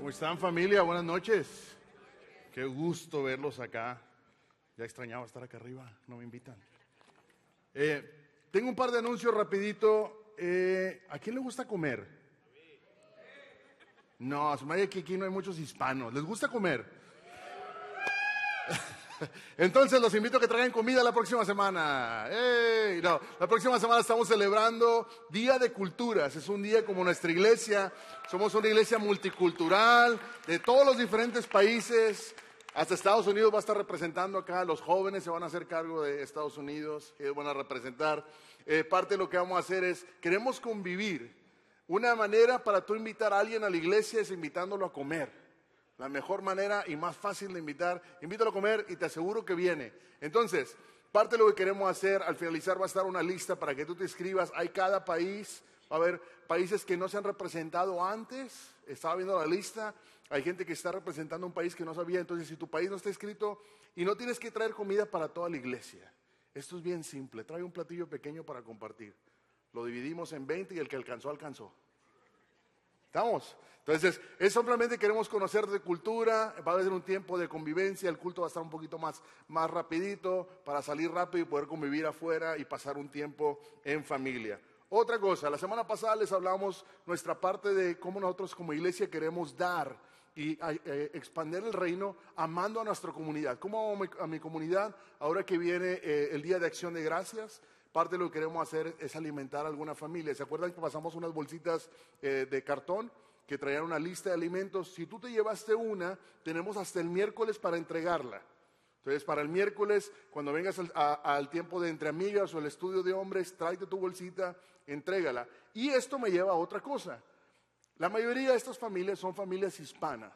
¿Cómo están familia? Buenas noches. Qué gusto verlos acá. Ya extrañaba estar acá arriba, no me invitan. Eh, tengo un par de anuncios rapidito. Eh, ¿A quién le gusta comer? No, se me que aquí no hay muchos hispanos. ¿Les gusta comer? Entonces los invito a que traigan comida la próxima semana. La próxima semana estamos celebrando Día de Culturas. Es un día como nuestra iglesia. Somos una iglesia multicultural de todos los diferentes países. Hasta Estados Unidos va a estar representando acá. Los jóvenes se van a hacer cargo de Estados Unidos. Ellos van a representar. Eh, parte de lo que vamos a hacer es, queremos convivir. Una manera para tú invitar a alguien a la iglesia es invitándolo a comer. La mejor manera y más fácil de invitar, invítalo a comer y te aseguro que viene. Entonces, parte de lo que queremos hacer, al finalizar va a estar una lista para que tú te escribas. Hay cada país, va a haber países que no se han representado antes. Estaba viendo la lista. Hay gente que está representando un país que no sabía. Entonces, si tu país no está escrito y no tienes que traer comida para toda la iglesia. Esto es bien simple. Trae un platillo pequeño para compartir. Lo dividimos en 20 y el que alcanzó, alcanzó. ¿Estamos? Entonces, es simplemente queremos conocer de cultura, va a ser un tiempo de convivencia, el culto va a estar un poquito más, más rapidito para salir rápido y poder convivir afuera y pasar un tiempo en familia. Otra cosa, la semana pasada les hablamos nuestra parte de cómo nosotros como iglesia queremos dar y eh, expandir el reino amando a nuestra comunidad. ¿Cómo amo a mi comunidad ahora que viene eh, el Día de Acción de Gracias? Parte de lo que queremos hacer es alimentar a alguna familia. ¿Se acuerdan que pasamos unas bolsitas eh, de cartón que traían una lista de alimentos? Si tú te llevaste una, tenemos hasta el miércoles para entregarla. Entonces, para el miércoles, cuando vengas al, tiempo de entre amigas o el estudio de hombres, tráete tu bolsita, entrégala. Y esto me lleva a otra cosa. La mayoría de estas familias son familias hispanas.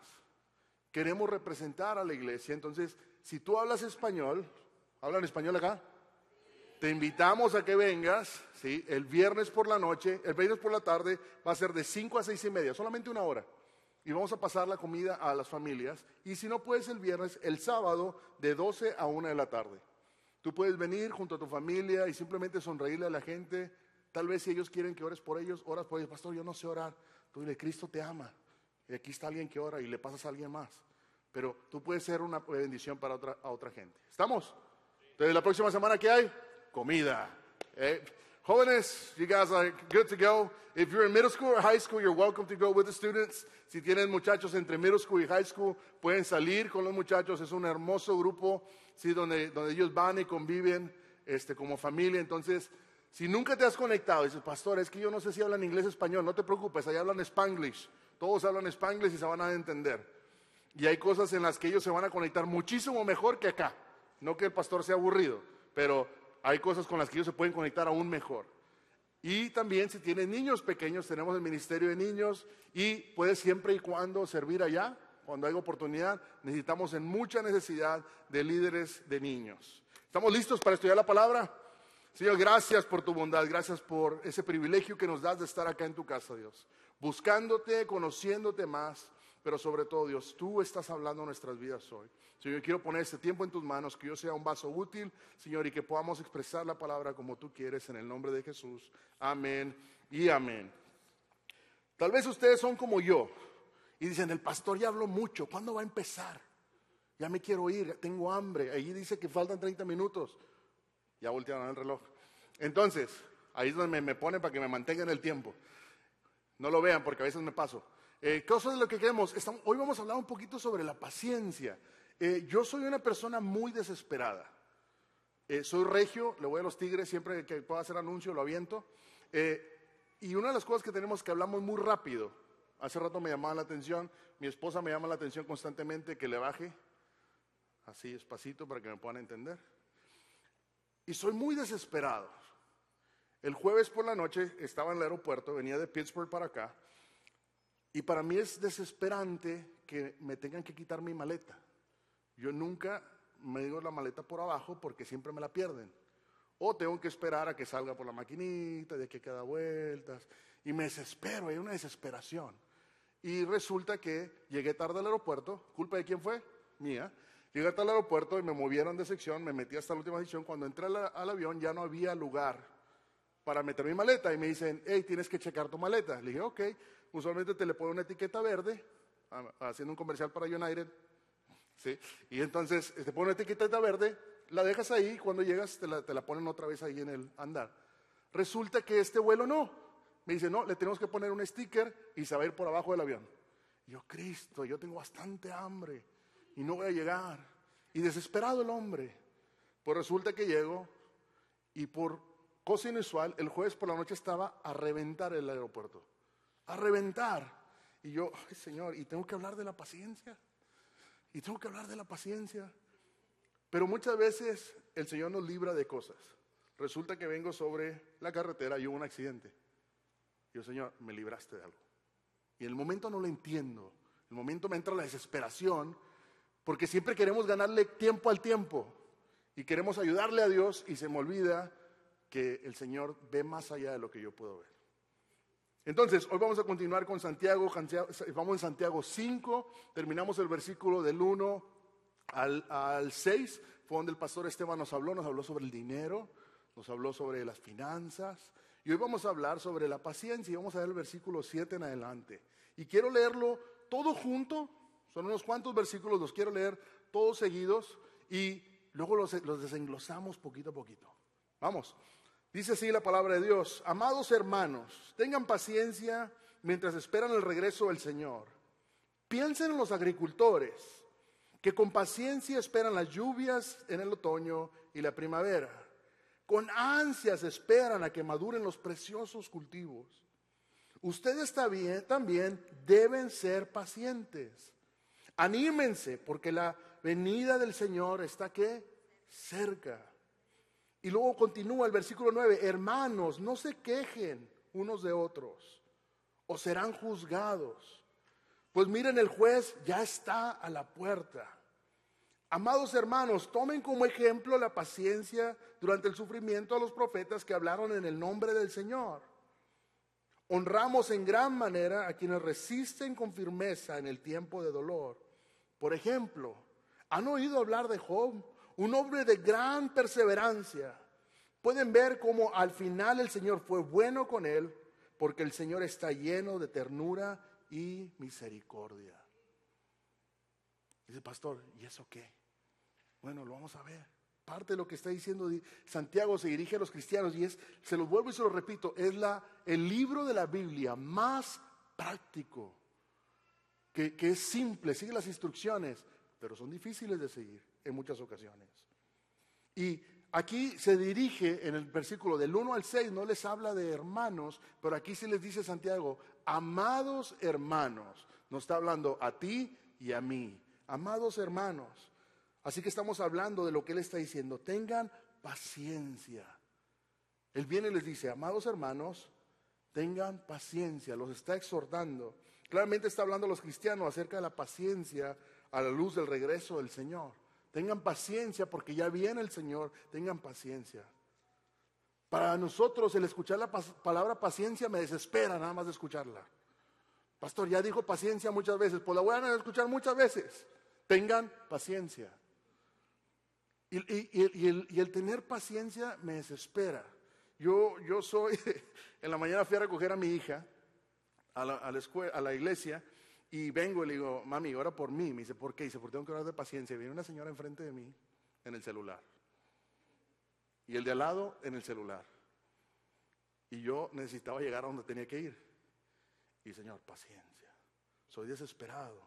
Queremos representar a la iglesia. Entonces, si tú hablas español, ¿hablan español acá? Te invitamos a que vengas, ¿sí? El viernes por la noche, el viernes por la tarde va a ser de 5 a 6 y media, solamente una hora. Y vamos a pasar la comida a las familias. Y si no puedes el viernes, el sábado de 12 a 1 de la tarde. Tú puedes venir junto a tu familia y simplemente sonreírle a la gente. Tal vez si ellos quieren que ores por ellos, oras por ellos. Pastor, yo no sé orar. Tú dile, Cristo te ama. Y aquí está alguien que ora y le pasas a alguien más. Pero tú puedes ser una bendición para otra, a otra gente. ¿Estamos? Entonces, la próxima semana, ¿qué hay? Comida. Eh, jóvenes, you guys are good to go. If you're in middle school or high school, you're welcome to go with the students. Si tienen muchachos entre middle school y high school, pueden salir con los muchachos. Es un hermoso grupo, sí, donde, donde ellos van y conviven este, como familia. Entonces, si nunca te has conectado, dices, pastor, es que yo no sé si hablan inglés o español, no te preocupes, ahí hablan spanglish. Todos hablan spanglish y se van a entender. Y hay cosas en las que ellos se van a conectar muchísimo mejor que acá. No que el pastor sea aburrido, pero hay cosas con las que ellos se pueden conectar aún mejor. Y también si tienen niños pequeños, tenemos el Ministerio de Niños y puedes siempre y cuando servir allá, cuando hay oportunidad. Necesitamos en mucha necesidad de líderes de niños. ¿Estamos listos para estudiar la palabra? Señor, gracias por tu bondad, gracias por ese privilegio que nos das de estar acá en tu casa, Dios. Buscándote, conociéndote más, pero sobre todo, Dios, tú estás hablando nuestras vidas hoy. Señor, quiero poner este tiempo en tus manos, que yo sea un vaso útil, Señor, y que podamos expresar la palabra como tú quieres en el nombre de Jesús. Amén y amén. Tal vez ustedes son como yo y dicen, el pastor ya habló mucho, ¿cuándo va a empezar? Ya me quiero ir, tengo hambre. Ahí dice que faltan 30 minutos. Ya voltearon el reloj. Entonces, ahí es donde me, me ponen para que me mantengan el tiempo. No lo vean porque a veces me paso. Eh, cosas de lo que queremos. hoy vamos a hablar un poquito sobre la paciencia. Eh, yo soy una persona muy desesperada. Eh, soy regio, le voy a los tigres siempre que pueda hacer anuncio, lo aviento. y una de las cosas que tenemos que hablamos muy rápido. Hace rato me llamaba la atención, mi esposa me llama la atención constantemente que le baje, así despacito para que me puedan entender. Y soy muy desesperado. El jueves por la noche estaba en el aeropuerto, venía de Pittsburgh para acá, y para mí es desesperante que me tengan que quitar mi maleta. Yo nunca me digo la maleta por abajo porque siempre me la pierden. O tengo que esperar a que salga por la maquinita, de que queda vueltas. Y me desespero, hay una desesperación. Y resulta que llegué tarde al aeropuerto. ¿Culpa de quién fue? Mía. Llegué tarde al aeropuerto y me movieron de sección, me metí hasta la última sección. Cuando entré al, al avión ya no había lugar para meter mi maleta. Y me dicen, hey, tienes que checar tu maleta. Le dije, ok usualmente te le pone una etiqueta verde haciendo un comercial para United. ¿sí? Y entonces te pone una etiqueta verde, la dejas ahí, cuando llegas te la, te la ponen otra vez ahí en el andar. Resulta que este vuelo no. Me dice, no, le tenemos que poner un sticker y se va a ir por abajo del avión. yo, Cristo, yo tengo bastante hambre y no voy a llegar. Y desesperado el hombre. Pues resulta que llego y por cosa inusual, el jueves por la noche estaba a reventar el aeropuerto. A reventar. Y yo, ay Señor, y tengo que hablar de la paciencia. Y tengo que hablar de la paciencia. Pero muchas veces el Señor nos libra de cosas. Resulta que vengo sobre la carretera y hubo un accidente. Y yo, Señor, me libraste de algo. Y en el momento no lo entiendo. En el momento me entra la desesperación porque siempre queremos ganarle tiempo al tiempo y queremos ayudarle a Dios y se me olvida que el Señor ve más allá de lo que yo puedo ver. Entonces, hoy vamos a continuar con Santiago, vamos en Santiago 5, terminamos el versículo del 1 al, al 6, fue donde el pastor Esteban nos habló, nos habló sobre el dinero, nos habló sobre las finanzas, y hoy vamos a hablar sobre la paciencia y vamos a ver el versículo 7 en adelante. Y quiero leerlo todo junto, son unos cuantos versículos, los quiero leer todos seguidos y luego los, los desenglosamos poquito a poquito. Vamos. Dice así la palabra de Dios, amados hermanos, tengan paciencia mientras esperan el regreso del Señor. Piensen en los agricultores que con paciencia esperan las lluvias en el otoño y la primavera. Con ansias esperan a que maduren los preciosos cultivos. Ustedes también deben ser pacientes. Anímense porque la venida del Señor está que cerca. Y luego continúa el versículo 9, hermanos, no se quejen unos de otros o serán juzgados. Pues miren, el juez ya está a la puerta. Amados hermanos, tomen como ejemplo la paciencia durante el sufrimiento a los profetas que hablaron en el nombre del Señor. Honramos en gran manera a quienes resisten con firmeza en el tiempo de dolor. Por ejemplo, ¿han oído hablar de Job? Un hombre de gran perseverancia. Pueden ver cómo al final el Señor fue bueno con él, porque el Señor está lleno de ternura y misericordia. Dice, pastor, ¿y eso qué? Bueno, lo vamos a ver. Parte de lo que está diciendo Santiago se dirige a los cristianos y es, se los vuelvo y se lo repito, es la, el libro de la Biblia más práctico, que es simple, sigue las instrucciones, pero son difíciles de seguir en muchas ocasiones. Y aquí se dirige en el versículo del 1 al 6, no les habla de hermanos, pero aquí sí les dice Santiago, amados hermanos, nos está hablando a ti y a mí, amados hermanos. Así que estamos hablando de lo que él está diciendo, tengan paciencia. Él viene y les dice, amados hermanos, tengan paciencia, los está exhortando. Claramente está hablando a los cristianos acerca de la paciencia a la luz del regreso del Señor. Tengan paciencia porque ya viene el Señor. Tengan paciencia. Para nosotros el escuchar la palabra paciencia me desespera nada más de escucharla. Pastor, ya dijo paciencia muchas veces, pues la voy a escuchar muchas veces. Tengan paciencia. Y, el, tener paciencia me desespera. Yo, yo soy, en la mañana fui a recoger a mi hija a la, a la, escuela, a la iglesia y vengo y le digo, mami, ora por mí. Me dice, ¿por qué? Dice, porque tengo que orar de paciencia. Viene una señora enfrente de mí en el celular. Y el de al lado en el celular. Y yo necesitaba llegar a donde tenía que ir. Y Señor, paciencia. Soy desesperado.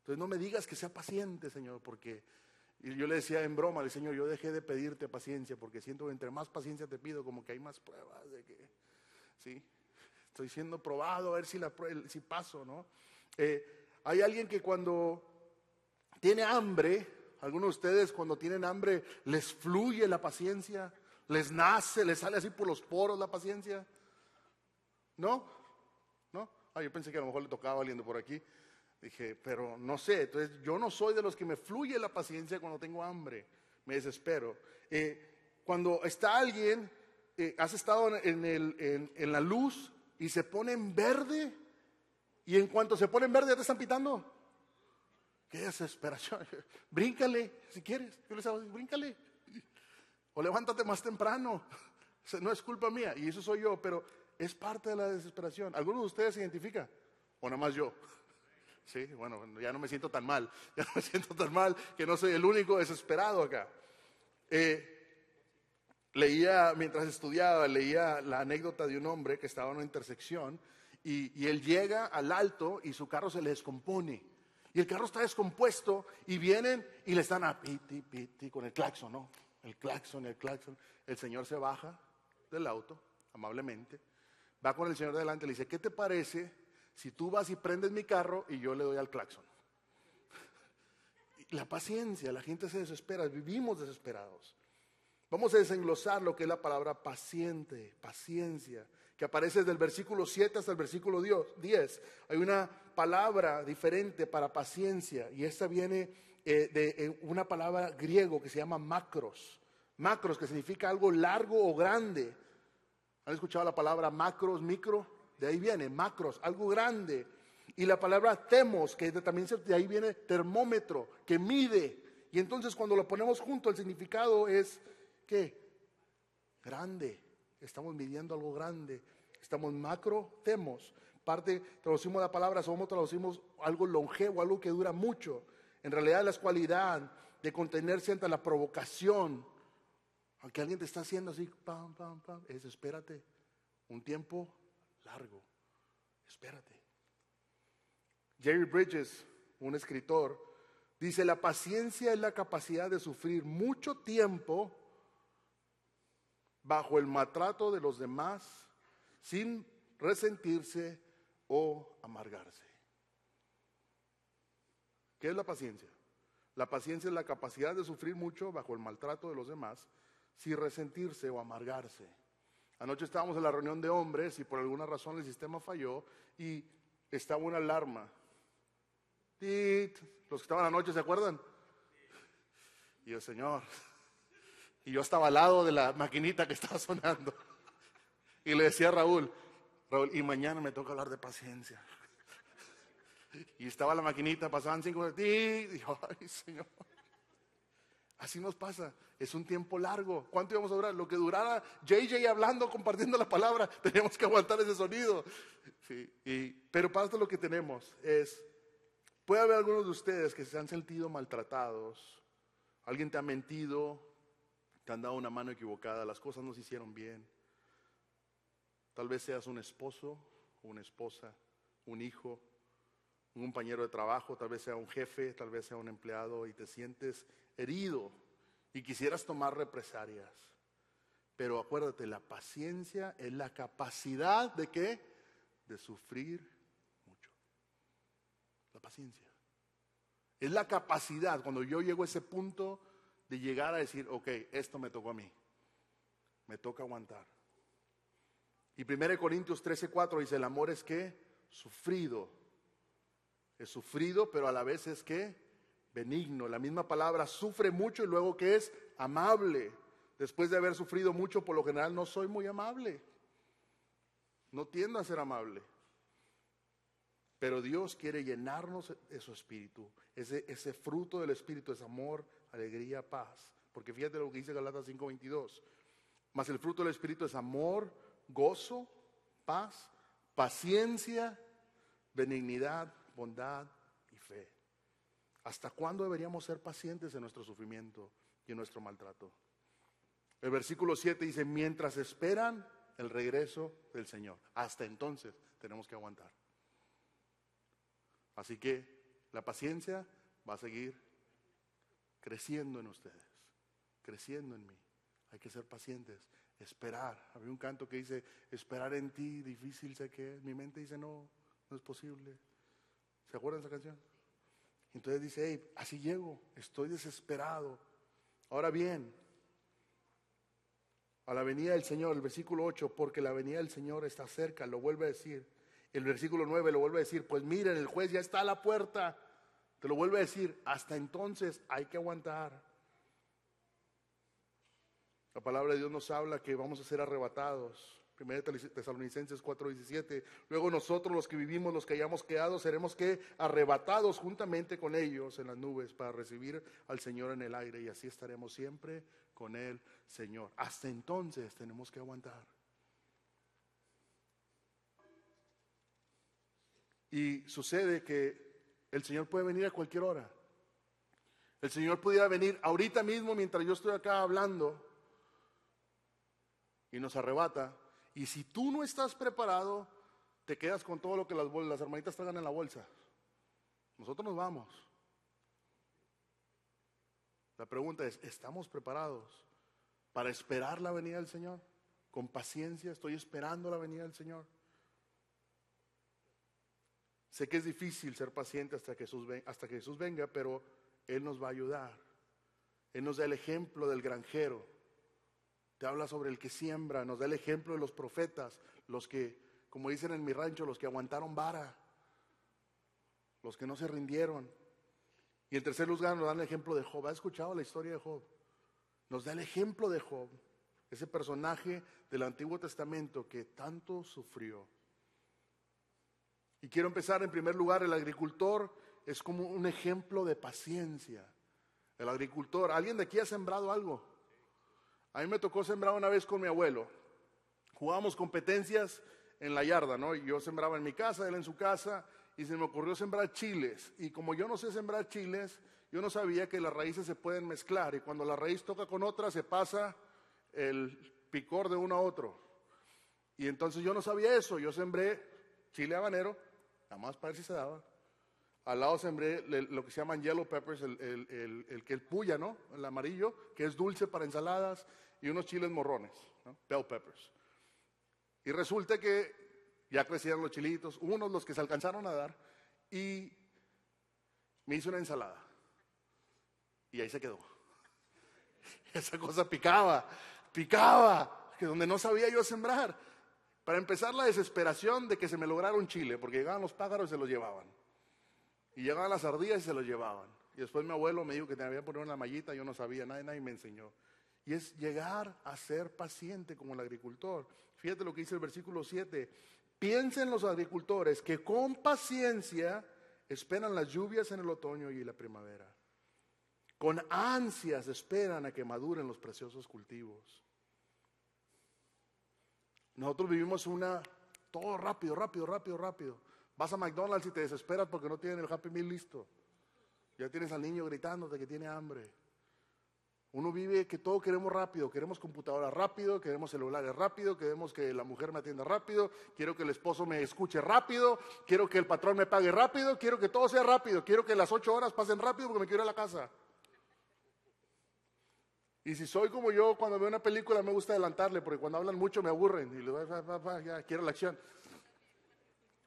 Entonces no me digas que sea paciente, Señor, porque y yo le decía en broma al Señor, yo dejé de pedirte paciencia porque siento que entre más paciencia te pido, como que hay más pruebas de que, sí, estoy siendo probado a ver si, la, si paso, ¿no? Eh, hay alguien que cuando tiene hambre, algunos de ustedes cuando tienen hambre les fluye la paciencia, les nace, les sale así por los poros la paciencia. ¿No? ¿No? Ah, yo pensé que a lo mejor le tocaba alguien por aquí. Dije, pero no sé, entonces yo no soy de los que me fluye la paciencia cuando tengo hambre, me desespero. Eh, cuando está alguien, eh, has estado en la luz y se pone en verde, y en cuanto se ponen verde, ya te están pitando. Qué desesperación. Bríncale, si quieres. Yo les hago, bríncale. O levántate más temprano. No es culpa mía, y eso soy yo, pero es parte de la desesperación. ¿Alguno de ustedes se identifica? ¿O nada más yo? Sí, bueno, ya no me siento tan mal, ya no me siento tan mal que no soy el único desesperado acá. Eh, leía, mientras estudiaba, leía la anécdota de un hombre que estaba en una intersección y, él llega al alto y su carro se le descompone. Y el carro está descompuesto y vienen y le están a piti, piti con el claxon, ¿no? El claxon, el claxon. El señor se baja del auto, amablemente, va con el señor delante y le dice, ¿qué te parece si tú vas y prendes mi carro y yo le doy al claxon? La paciencia, la gente se desespera, vivimos desesperados. Vamos a desenglosar lo que es la palabra paciente, paciencia, que aparece desde el versículo 7 hasta el versículo 10. Hay una palabra diferente para paciencia y esta viene eh, de eh, una palabra griego que se llama macros. Macros, que significa algo largo o grande. ¿Han escuchado la palabra macros, micro? De ahí viene, macros, algo grande. Y la palabra temos, que también de ahí viene termómetro, que mide. Y entonces cuando lo ponemos junto, el significado es ¿qué? Grande. Estamos midiendo algo grande. Estamos macro, temos. Parte, traducimos la palabra, somos traducimos algo longevo, algo que dura mucho. En realidad la cualidad de contenerse ante la provocación. Aunque alguien te está haciendo así, pam, pam, pam, es espérate. Un tiempo largo. Espérate. Jerry Bridges, un escritor, dice, la paciencia es la capacidad de sufrir mucho tiempo bajo el maltrato de los demás sin resentirse o amargarse. ¿Qué es la paciencia? La paciencia es la capacidad de sufrir mucho bajo el maltrato de los demás sin resentirse o amargarse. Anoche estábamos en la reunión de hombres y por alguna razón el sistema falló y estaba una alarma. Los que estaban anoche, ¿se acuerdan? Y el Señor, y yo estaba al lado de la maquinita que estaba sonando. Y le decía a Raúl, Raúl, y mañana me toca hablar de paciencia. Y estaba la maquinita, pasaban cinco minutos, dijo, ay Señor. Así nos pasa, es un tiempo largo. ¿Cuánto íbamos a durar? Lo que durara JJ hablando, compartiendo la palabra, teníamos que aguantar ese sonido. y, pero para lo que tenemos es, puede haber algunos de ustedes que se han sentido maltratados, alguien te ha mentido, te han dado una mano equivocada, las cosas no se hicieron bien. Tal vez seas un esposo, una esposa, un hijo, un compañero de trabajo, tal vez sea un jefe, tal vez sea un empleado y te sientes herido y quisieras tomar represalias. Pero acuérdate, la paciencia es la capacidad de qué? De sufrir mucho. La paciencia. Es la capacidad, cuando yo llego a ese punto, de llegar a decir, ok, esto me tocó a mí, me toca aguantar. Y 1 Corintios 13, 4 dice, el amor es que sufrido, es sufrido, pero a la vez es que benigno. La misma palabra sufre mucho y luego que es amable. Después de haber sufrido mucho, por lo general no soy muy amable. No tiendo a ser amable. Pero Dios quiere llenarnos de su espíritu. Ese, ese fruto del espíritu es amor, alegría, paz. Porque fíjate lo que dice Galatas 5:22. Mas el fruto del Espíritu es amor, gozo, paz, paciencia, benignidad, bondad y fe. ¿Hasta cuándo deberíamos ser pacientes en nuestro sufrimiento y en nuestro maltrato? El versículo 7 dice, mientras esperan el regreso del Señor. Hasta entonces tenemos que aguantar. Así que la paciencia va a seguir creciendo en ustedes, creciendo en mí. Hay que ser pacientes, esperar. Había un canto que dice, esperar en ti, difícil sé que es. Mi mente dice, no, no es posible. ¿Se acuerdan de esa canción? Entonces dice, hey, así llego, estoy desesperado. Ahora bien, a la venida del Señor, el versículo 8, porque la venida del Señor está cerca, lo vuelve a decir. El versículo 9 lo vuelve a decir, pues miren, el juez ya está a la puerta. Te lo vuelvo a decir, hasta entonces hay que aguantar. La palabra de Dios nos habla que vamos a ser arrebatados. 1 Tesalonicenses 4:17. Luego nosotros los que vivimos, los que hayamos quedado, seremos que arrebatados juntamente con ellos en las nubes para recibir al Señor en el aire y así estaremos siempre con el Señor. Hasta entonces tenemos que aguantar. Y sucede que El Señor puede venir a cualquier hora. El Señor pudiera venir ahorita mismo mientras yo estoy acá hablando y nos arrebata. Y si tú no estás preparado, te quedas con todo lo que las, las hermanitas traigan en la bolsa. Nosotros nos vamos. La pregunta es, ¿estamos preparados para esperar la venida del Señor? Con paciencia, estoy esperando la venida del Señor. Sé que es difícil ser paciente hasta que Jesús, hasta que Jesús venga, pero Él nos va a ayudar. Él nos da el ejemplo del granjero. Te habla sobre el que siembra, nos da el ejemplo de los profetas, los que, como dicen en mi rancho, los que aguantaron vara, los que no se rindieron. Y en tercer lugar nos da el ejemplo de Job. ¿Ha escuchado la historia de Job? Nos da el ejemplo de Job, ese personaje del Antiguo Testamento que tanto sufrió. Y quiero empezar en primer lugar, el agricultor es como un ejemplo de paciencia. El agricultor, ¿alguien de aquí ha sembrado algo? A mí me tocó sembrar una vez con mi abuelo. Jugábamos competencias en la yarda, ¿no? Yo sembraba en mi casa, él en su casa, y se me ocurrió sembrar chiles. Y como yo no sé sembrar chiles, yo no sabía que las raíces se pueden mezclar. Y cuando la raíz toca con otra, se pasa el picor de uno a otro. Y entonces yo no sabía eso. Yo sembré chile habanero nada más para ver si se daba. Al lado sembré lo que se llaman yellow peppers, el, el, que el puya, ¿no? El amarillo, que es dulce para ensaladas, y unos chiles morrones. Bell peppers. Y resulta que ya crecieron los chilitos, unos los que se alcanzaron a dar, y me hice una ensalada. Y ahí se quedó. Esa cosa picaba, picaba, que donde no sabía yo sembrar. Para empezar, la desesperación de que se me lograra un chile, porque llegaban los pájaros y se los llevaban. Y llegaban las ardillas y se los llevaban. Y después mi abuelo me dijo que tenía que poner una mallita, yo no sabía, nadie, nadie me enseñó. Y es llegar a ser paciente como el agricultor. Fíjate lo que dice el versículo 7. Piensen los agricultores que con paciencia esperan las lluvias en el otoño y la primavera. Con ansias esperan a que maduren los preciosos cultivos. Nosotros vivimos una, todo rápido, rápido, rápido, rápido. Vas a McDonald's y te desesperas porque no tienen el Happy Meal listo. Ya tienes al niño gritándote que tiene hambre. Uno vive que todo queremos rápido, queremos computadora rápido, queremos celulares rápido, queremos que la mujer me atienda rápido, quiero que el esposo me escuche rápido, quiero que el patrón me pague rápido, quiero que todo sea rápido, quiero que las ocho horas pasen rápido porque me quiero ir a la casa. Y si soy como yo, cuando veo una película me gusta adelantarle, porque cuando hablan mucho me aburren y le ya quiero la acción.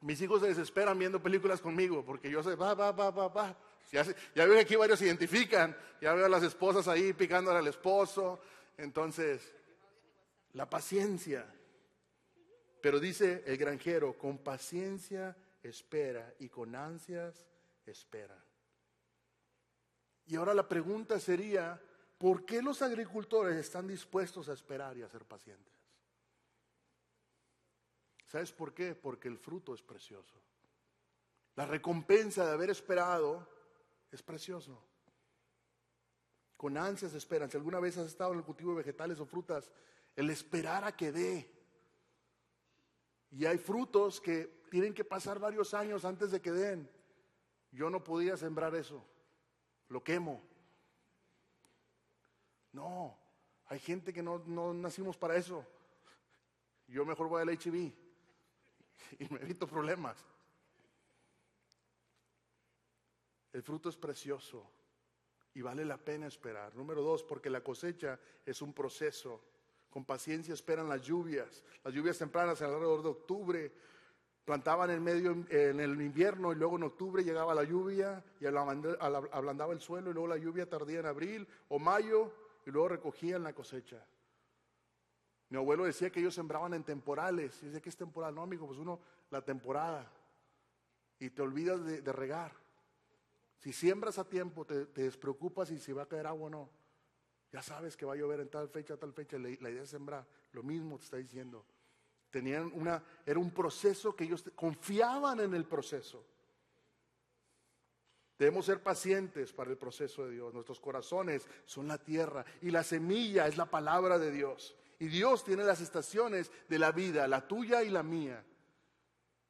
Mis hijos se desesperan viendo películas conmigo, porque yo sé, va, va, va, va, va. Ya, ya veo que aquí varios se identifican, ya veo a las esposas ahí picándole al esposo. Entonces, la paciencia. Pero dice el granjero, con paciencia espera y con ansias espera. Y ahora la pregunta sería, ¿Por qué los agricultores están dispuestos a esperar y a ser pacientes? ¿Sabes por qué? Porque el fruto es precioso. La recompensa de haber esperado es precioso. Con ansias esperan. Si alguna vez has estado en el cultivo de vegetales o frutas, el esperar a que dé. Y hay frutos que tienen que pasar varios años antes de que den. Yo no podía sembrar eso. Lo quemo. No, hay gente que no, nacimos para eso. Yo mejor voy al HIV y me evito problemas. El fruto es precioso y vale la pena esperar. Número dos, porque la cosecha es un proceso. Con paciencia esperan las lluvias, las lluvias tempranas alrededor de octubre. Plantaban en medio en el invierno y luego en octubre llegaba la lluvia y ablandaba el suelo y luego la lluvia tardía en abril o mayo y luego recogían la cosecha. Mi abuelo decía que ellos sembraban en temporales. Y dice que es temporal. No, amigo, pues uno, la temporada. Y te olvidas de, regar. Si siembras a tiempo, te, despreocupas y si va a caer agua o no. Ya sabes que va a llover en tal fecha, tal fecha. La, la idea es sembrar. Lo mismo te está diciendo. Tenían una, era un proceso que ellos confiaban en el proceso. Debemos ser pacientes para el proceso de Dios. Nuestros corazones son la tierra y la semilla es la palabra de Dios. Y Dios tiene las estaciones de la vida, la tuya y la mía.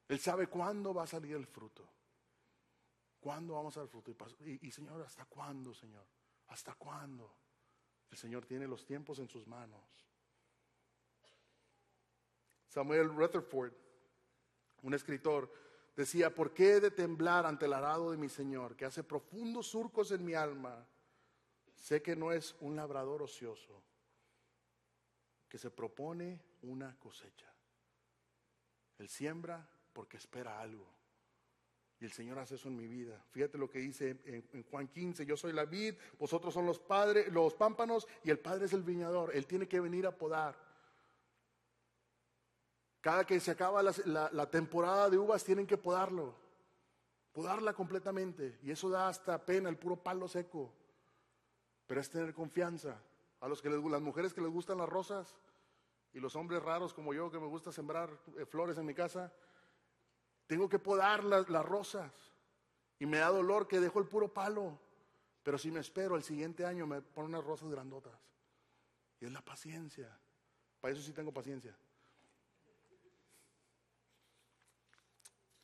Él sabe cuándo va a salir el fruto. ¿Cuándo vamos a dar fruto? Y, y Señor, ¿hasta cuándo, Señor? ¿Hasta cuándo? El Señor tiene los tiempos en sus manos. Samuel Rutherford, un escritor, decía, ¿por qué he de temblar ante el arado de mi Señor, que hace profundos surcos en mi alma? Sé que no es un labrador ocioso, que se propone una cosecha. Él siembra porque espera algo. Y el Señor hace eso en mi vida. Fíjate lo que dice en, Juan 15, yo soy la vid, vosotros son los padres, los pámpanos y el Padre es el viñador. Él tiene que venir a podar. Cada que se acaba la, temporada de uvas tienen que podarlo. Podarla completamente. Y eso da hasta pena, el puro palo seco. Pero es tener confianza. A los que les, las mujeres que les gustan las rosas y los hombres raros como yo que me gusta sembrar eh, flores en mi casa, tengo que podar las, rosas. Y me da dolor que dejo el puro palo. Pero si me espero, el siguiente año me pone unas rosas grandotas. Y es la paciencia. Para eso sí tengo paciencia.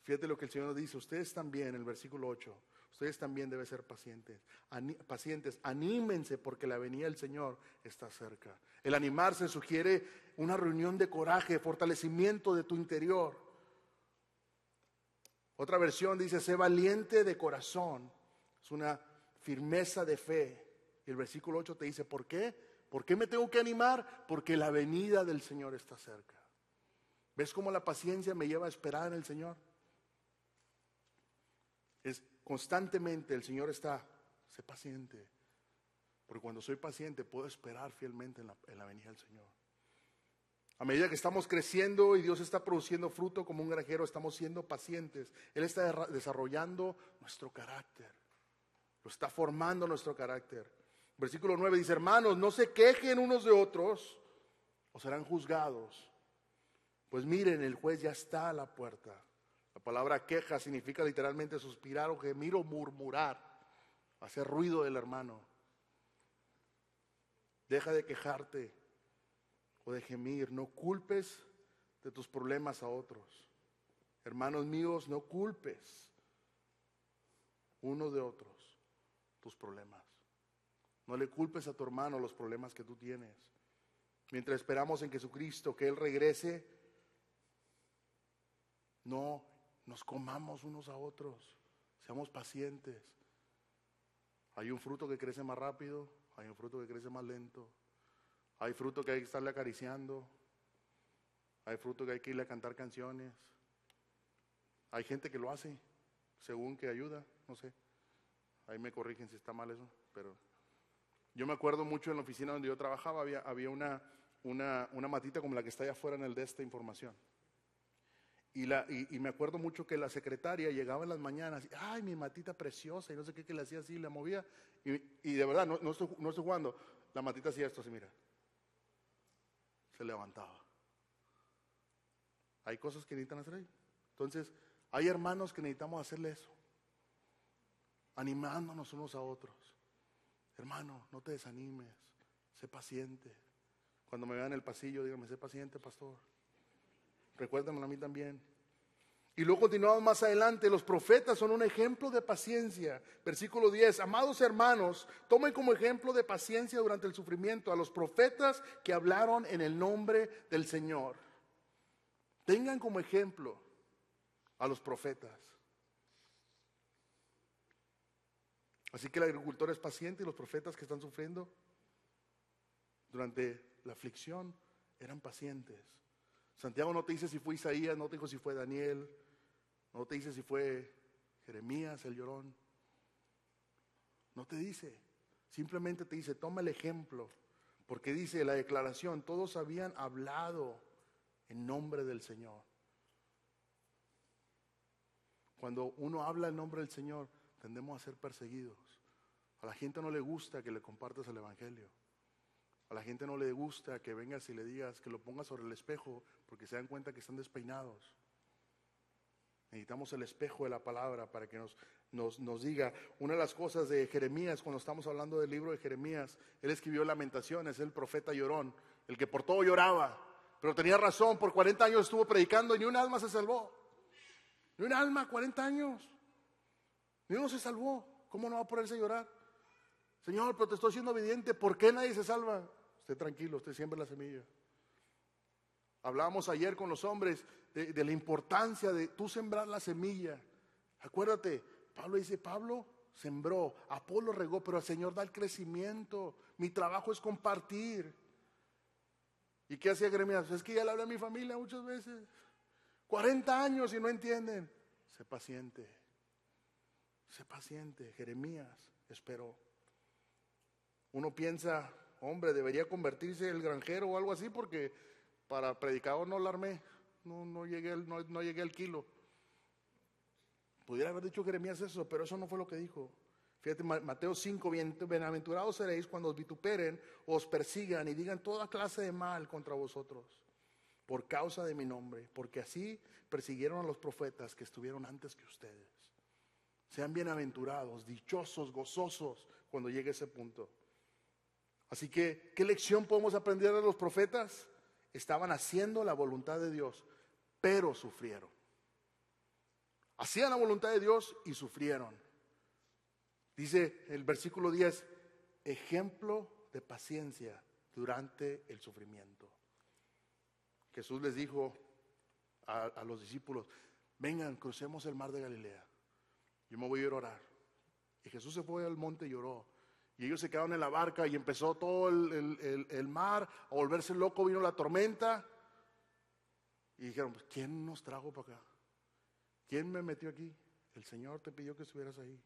Fíjate lo que el Señor dice. Ustedes también, el versículo 8, ustedes también deben ser pacientes. pacientes, anímense porque la venida del Señor está cerca. El animarse sugiere una reunión de coraje, fortalecimiento de tu interior. Otra versión dice, sé valiente de corazón. Es una firmeza de fe. Y el versículo 8 te dice, ¿por qué? ¿Por qué me tengo que animar? Porque la venida del Señor está cerca. ¿Ves cómo la paciencia me lleva a esperar en el Señor? Es constantemente el Señor está, sé paciente. Porque cuando soy paciente puedo esperar fielmente en la, en la venida del Señor. A medida que estamos creciendo y Dios está produciendo fruto como un granjero, estamos siendo pacientes. Él está desarrollando nuestro carácter. Lo está formando nuestro carácter. Versículo 9 dice, hermanos, no se quejen unos de otros o serán juzgados. Pues miren, el juez ya está a la puerta. La palabra queja significa literalmente suspirar o gemir o murmurar, hacer ruido del hermano. Deja de quejarte o de gemir. No culpes de tus problemas a otros. Hermanos míos, no culpes unos de otros tus problemas. No le culpes a tu hermano los problemas que tú tienes. Mientras esperamos en Jesucristo que Él regrese, no nos comamos unos a otros. Seamos pacientes. Hay un fruto que crece más rápido, hay un fruto que crece más lento. Hay fruto que hay que estarle acariciando. Hay fruto que hay que irle a cantar canciones. Hay gente que lo hace según que ayuda, no sé. Ahí me corrigen si está mal eso, pero yo me acuerdo mucho en la oficina donde yo trabajaba, había, había una, una, una matita como la que está allá afuera en el de esta información. Y, la, y, me acuerdo mucho que la secretaria llegaba en las mañanas, y, ay, mi matita preciosa, y no sé qué, que le hacía así, la movía. Y, y de verdad, no, no, estoy, no estoy jugando, la matita hacía esto así, mira se levantaba. Hay cosas que necesitan hacer ahí. Entonces, hay hermanos que necesitamos hacerle eso. Animándonos unos a otros. Hermano, no te desanimes. Sé paciente. Cuando me vean en el pasillo, dígame, sé paciente, pastor. Recuérdamelo a mí también. Y luego continuamos más adelante, los profetas son un ejemplo de paciencia. Versículo 10, amados hermanos, tomen como ejemplo de paciencia durante el sufrimiento a los profetas que hablaron en el nombre del Señor. Tengan como ejemplo a los profetas. Así que el agricultor es paciente y los profetas que están sufriendo durante la aflicción eran pacientes. Santiago no te dice si fue Isaías, no te dijo si fue Daniel, no te dice si fue Jeremías el llorón. No te dice. Simplemente te dice, toma el ejemplo. Porque dice la declaración, todos habían hablado en nombre del Señor. Cuando uno habla en nombre del Señor, tendemos a ser perseguidos. A la gente no le gusta que le compartas el Evangelio. A la gente no le gusta que vengas y le digas, que lo pongas sobre el espejo, porque se dan cuenta que están despeinados. Necesitamos el espejo de la palabra para que nos, nos, diga. Una de las cosas de Jeremías, cuando estamos hablando del libro de Jeremías, él escribió Lamentaciones, el profeta llorón, el que por todo lloraba, pero tenía razón, por 40 años estuvo predicando y ni un alma se salvó. Ni un alma, 40 años. Ni uno se salvó. ¿Cómo no va a ponerse a llorar? Señor, pero te estoy siendo obediente. ¿Por qué nadie se salva? Usted tranquilo, usted siembra la semilla. Hablábamos ayer con los hombres de, la importancia de tú sembrar la semilla. Acuérdate, Pablo dice, Pablo sembró, Apolo regó, pero el Señor da el crecimiento. Mi trabajo es compartir. ¿Y qué hacía Jeremías? Es que ya le hablé a mi familia muchas veces. 40 años y no entienden. Sé paciente. Sé paciente. Jeremías esperó. Uno piensa, hombre, debería convertirse el granjero o algo así porque para predicador no la No, no, llegué, no, no llegué al kilo. Pudiera haber dicho Jeremías eso, pero eso no fue lo que dijo. Fíjate, Mateo 5, bienaventurados seréis cuando os vituperen, os persigan y digan toda clase de mal contra vosotros, por causa de mi nombre, porque así persiguieron a los profetas que estuvieron antes que ustedes. Sean bienaventurados, dichosos, gozosos cuando llegue ese punto. Así que, ¿qué lección podemos aprender de los profetas? Estaban haciendo la voluntad de Dios, pero sufrieron. Hacían la voluntad de Dios y sufrieron. Dice el versículo 10, ejemplo de paciencia durante el sufrimiento. Jesús les dijo a, los discípulos, vengan, crucemos el mar de Galilea. Yo me voy a ir a orar. Y Jesús se fue al monte y lloró. Y ellos se quedaron en la barca y empezó todo el, el mar a volverse loco, vino la tormenta. Y dijeron, pues, ¿quién nos trajo para acá? ¿Quién me metió aquí? El Señor te pidió que estuvieras ahí.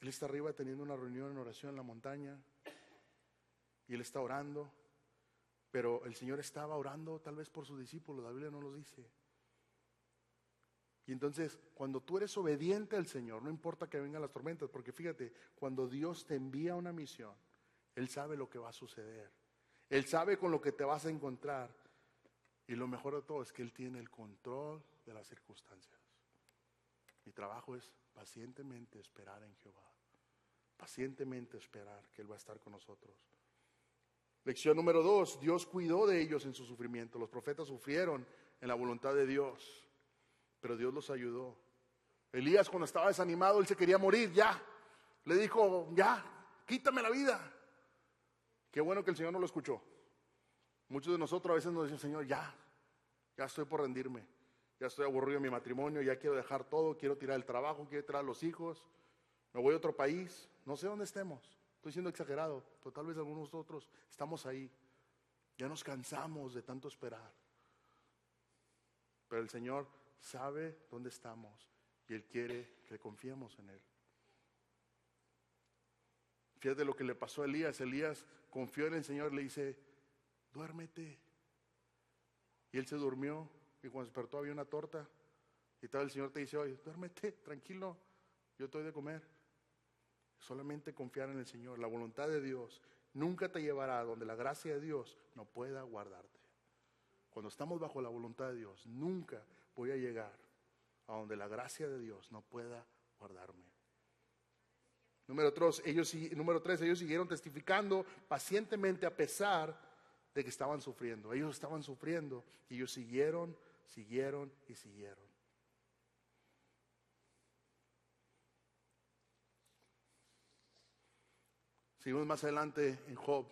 Él está arriba teniendo una reunión en oración en la montaña y él está orando, pero el Señor estaba orando tal vez por sus discípulos, la Biblia no lo dice. Y entonces, cuando tú eres obediente al Señor, no importa que vengan las tormentas, porque fíjate, cuando Dios te envía una misión, Él sabe lo que va a suceder. Él sabe con lo que te vas a encontrar. Y lo mejor de todo es que Él tiene el control de las circunstancias. Mi trabajo es pacientemente esperar en Jehová. Pacientemente esperar que Él va a estar con nosotros. Lección número dos, Dios cuidó de ellos en su sufrimiento. Los profetas sufrieron en la voluntad de Dios, pero Dios los ayudó. Elías cuando estaba desanimado, él se quería morir, ya. Le dijo, ya, quítame la vida. Qué bueno que el Señor no lo escuchó. Muchos de nosotros a veces nos dicen, Señor, ya, ya estoy por rendirme, ya estoy aburrido en mi matrimonio, ya quiero dejar todo, quiero tirar el trabajo, quiero tirar a los hijos, me voy a otro país, no sé dónde estemos, estoy siendo exagerado, pero tal vez algunos de nosotros estamos ahí, ya nos cansamos de tanto esperar, pero el Señor sabe dónde estamos y Él quiere que confiemos en Él. Fíjate lo que le pasó a Elías. Elías confió en el Señor, le dice, duérmete. Y él se durmió y cuando despertó había una torta. Y tal el Señor te dice, oye, duérmete, tranquilo, yo estoy de comer. Solamente confiar en el Señor, la voluntad de Dios nunca te llevará a donde la gracia de Dios no pueda guardarte. Cuando estamos bajo la voluntad de Dios, nunca voy a llegar a donde la gracia de Dios no pueda guardarme. Número tres, ellos, número tres, ellos siguieron testificando pacientemente a pesar de que estaban sufriendo. Ellos estaban sufriendo y ellos siguieron, siguieron y siguieron. Seguimos más adelante en Job,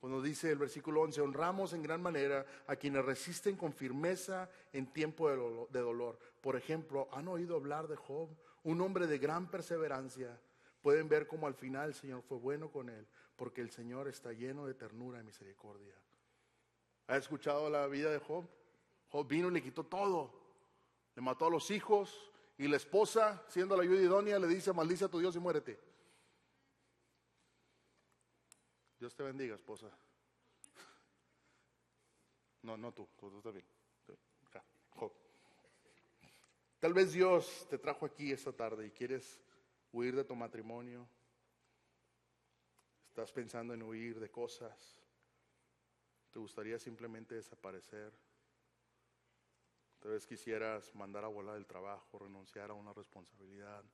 cuando dice el versículo 11, honramos en gran manera a quienes resisten con firmeza en tiempo de dolor. Por ejemplo, ¿han oído hablar de Job? Un hombre de gran perseverancia. Pueden ver cómo al final el Señor fue bueno con él porque el Señor está lleno de ternura y misericordia. ¿Has escuchado la vida de Job? Job vino y le quitó todo. Le mató a los hijos y la esposa, siendo la ayuda idónea, le dice, maldice a tu Dios y muérete. Dios te bendiga, esposa. No, no tú, tú, bien. Job. Tal vez Dios te trajo aquí esta tarde y quieres huir de tu matrimonio, estás pensando en huir de cosas, te gustaría simplemente desaparecer, tal vez quisieras mandar a volar el trabajo, renunciar a una responsabilidad.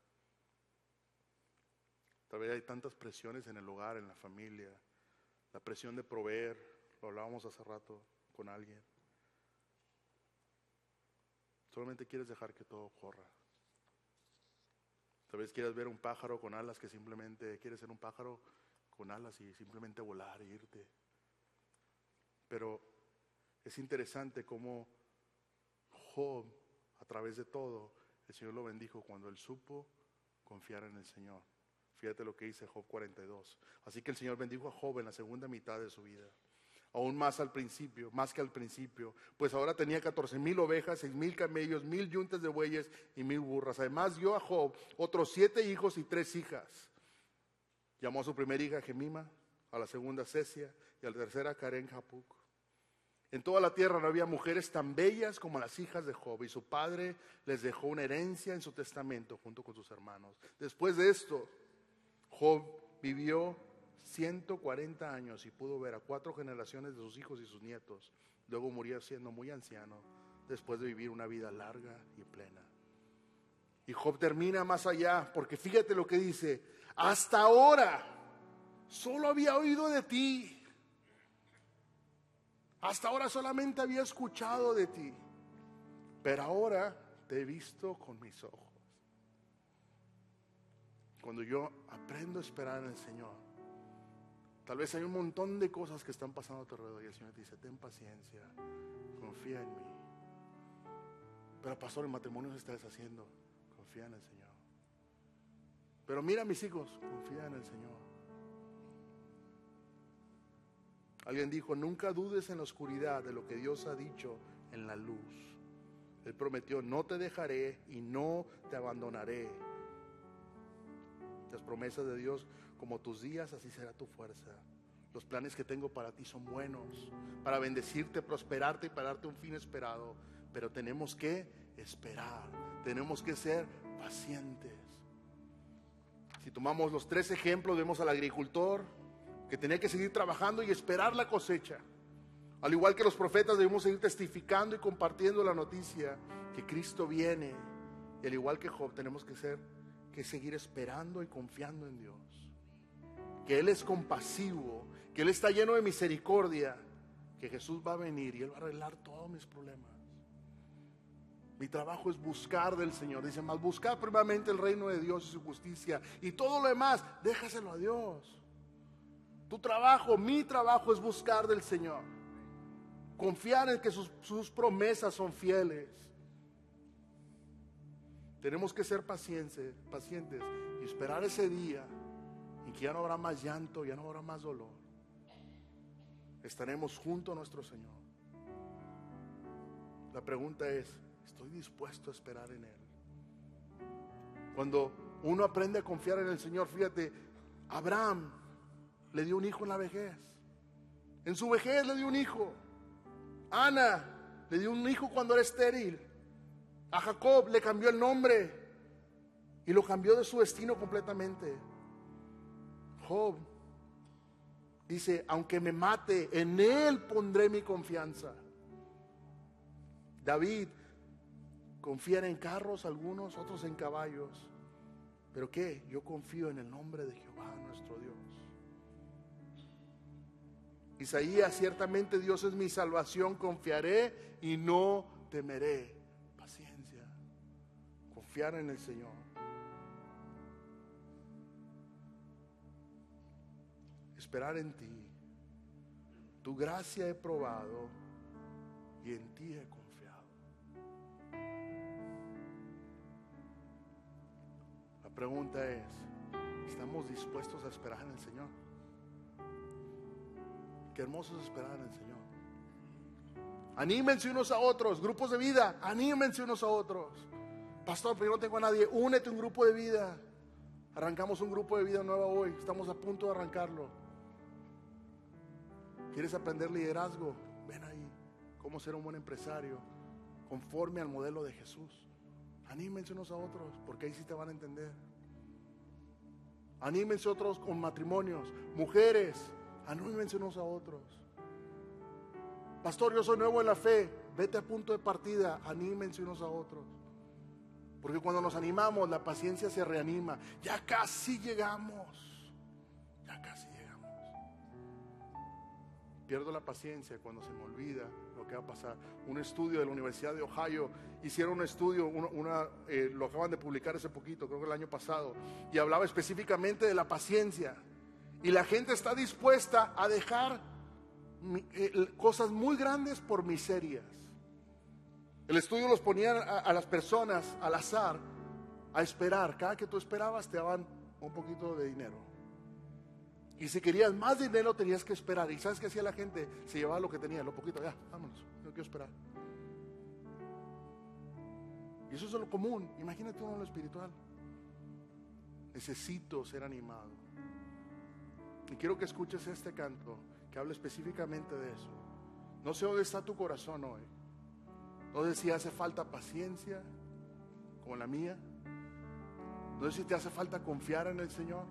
Tal vez hay tantas presiones en el hogar, en la familia, la presión de proveer, lo hablábamos hace rato con alguien. Solamente quieres dejar que todo corra. Tal vez quieras ver un pájaro con alas que simplemente quieres ser un pájaro con alas y simplemente volar e irte. Pero es interesante cómo Job, a través de todo, el Señor lo bendijo cuando él supo confiar en el Señor. Fíjate lo que dice Job 42. Así que el Señor bendijo a Job en la segunda mitad de su vida. Aún más al principio, más que al principio. Pues ahora tenía 14 mil ovejas, 6 mil camellos, mil yuntes de bueyes y mil burras. Además dio a Job otros siete hijos y tres hijas. Llamó a su primera hija Gemima, a la segunda Cesia y a la tercera Karen Japuk. En toda la tierra no había mujeres tan bellas como las hijas de Job y su padre les dejó una herencia en su testamento junto con sus hermanos. Después de esto, Job vivió 140 años y pudo ver a cuatro generaciones de sus hijos y sus nietos. Luego murió siendo muy anciano después de vivir una vida larga y plena. Y Job termina más allá, porque fíjate lo que dice, hasta ahora solo había oído de ti hasta ahora solamente había escuchado de ti, pero ahora te he visto con mis ojos. Cuando yo aprendo a esperar en el Señor, tal vez hay un montón de cosas que están pasando a tu alrededor y el Señor te dice, ten paciencia, confía en mí. Pero pastor, el matrimonio se está deshaciendo, confía en el Señor. Pero mira mis hijos, confía en el Señor. Alguien dijo, nunca dudes en la oscuridad de lo que Dios ha dicho en la luz. Él prometió, no te dejaré y no te abandonaré. Las promesas de Dios, como tus días, así será tu fuerza. Los planes que tengo para ti son buenos, para bendecirte, prosperarte y para darte un fin esperado. Pero tenemos que esperar, tenemos que ser pacientes. Si tomamos los tres ejemplos, vemos al agricultor, que tenía que seguir trabajando y esperar la cosecha. Al igual que los profetas debemos seguir testificando y compartiendo la noticia que Cristo viene. Y al igual que Job tenemos que ser que seguir esperando y confiando en Dios. Que Él es compasivo, que Él está lleno de misericordia, que Jesús va a venir y Él va a arreglar todos mis problemas. Mi trabajo es buscar del Señor. Dice más, buscar primeramente el reino de Dios y su justicia. Y todo lo demás, déjaselo a Dios. Tu trabajo, mi trabajo es buscar del Señor. Confiar en que sus, promesas son fieles. Tenemos que ser pacientes, pacientes y esperar ese día en que ya no habrá más llanto, ya no habrá más dolor. Estaremos junto a nuestro Señor. La pregunta es, ¿estoy dispuesto a esperar en Él? Cuando uno aprende a confiar en el Señor, fíjate, Abraham le dio un hijo en la vejez. En su vejez le dio un hijo. Ana le dio un hijo cuando era estéril. A Jacob le cambió el nombre y lo cambió de su destino completamente. Job dice, aunque me mate, en él pondré mi confianza. David confía en carros algunos, otros en caballos. Pero ¿qué? Yo confío en el nombre de Jehová, nuestro Dios. Isaías, ciertamente Dios es mi salvación, confiaré y no temeré. Confiar en el Señor. Esperar en ti. Tu gracia he probado y en ti he confiado. La pregunta es, ¿estamos dispuestos a esperar en el Señor? Qué hermoso es esperar en el Señor. Anímense unos a otros, grupos de vida, anímense unos a otros. Pastor, pero yo no tengo a nadie, únete a un grupo de vida. Arrancamos un grupo de vida nuevo hoy, estamos a punto de arrancarlo. ¿Quieres aprender liderazgo? Ven ahí, cómo ser un buen empresario, conforme al modelo de Jesús. Anímense unos a otros, porque ahí sí te van a entender. Anímense otros con matrimonios, mujeres, Anímense unos a otros. Pastor, yo soy nuevo en la fe. Vete a punto de partida. Anímense unos a otros. Porque cuando nos animamos, la paciencia se reanima. Ya casi llegamos. Ya casi llegamos. Pierdo la paciencia cuando se me olvida lo que va a pasar. Un estudio de la Universidad de Ohio, hicieron un estudio, eh, lo acaban de publicar hace poquito, creo que el año pasado, y hablaba específicamente de la paciencia. Y la gente está dispuesta a dejar eh, cosas muy grandes por miserias. El estudio los ponía a, las personas al azar a esperar. Cada que tú esperabas te daban un poquito de dinero. Y si querías más dinero tenías que esperar. ¿Y sabes qué hacía la gente? Se llevaba lo que tenía, lo poquito. Ya, vámonos, no quiero esperar. Y eso es lo común. Imagínate uno lo espiritual. Necesito ser animado. Y quiero que escuches este canto que habla específicamente de eso. No sé dónde está tu corazón hoy. No sé si hace falta paciencia como la mía. No sé si te hace falta confiar en el Señor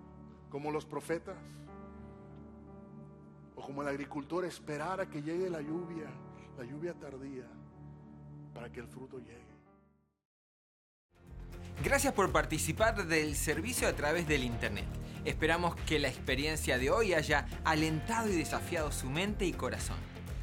como los profetas. O como el agricultor esperar a que llegue la lluvia, la lluvia tardía, para que el fruto llegue. Gracias por participar del servicio a través del Internet. Esperamos que la experiencia de hoy haya alentado y desafiado su mente y corazón.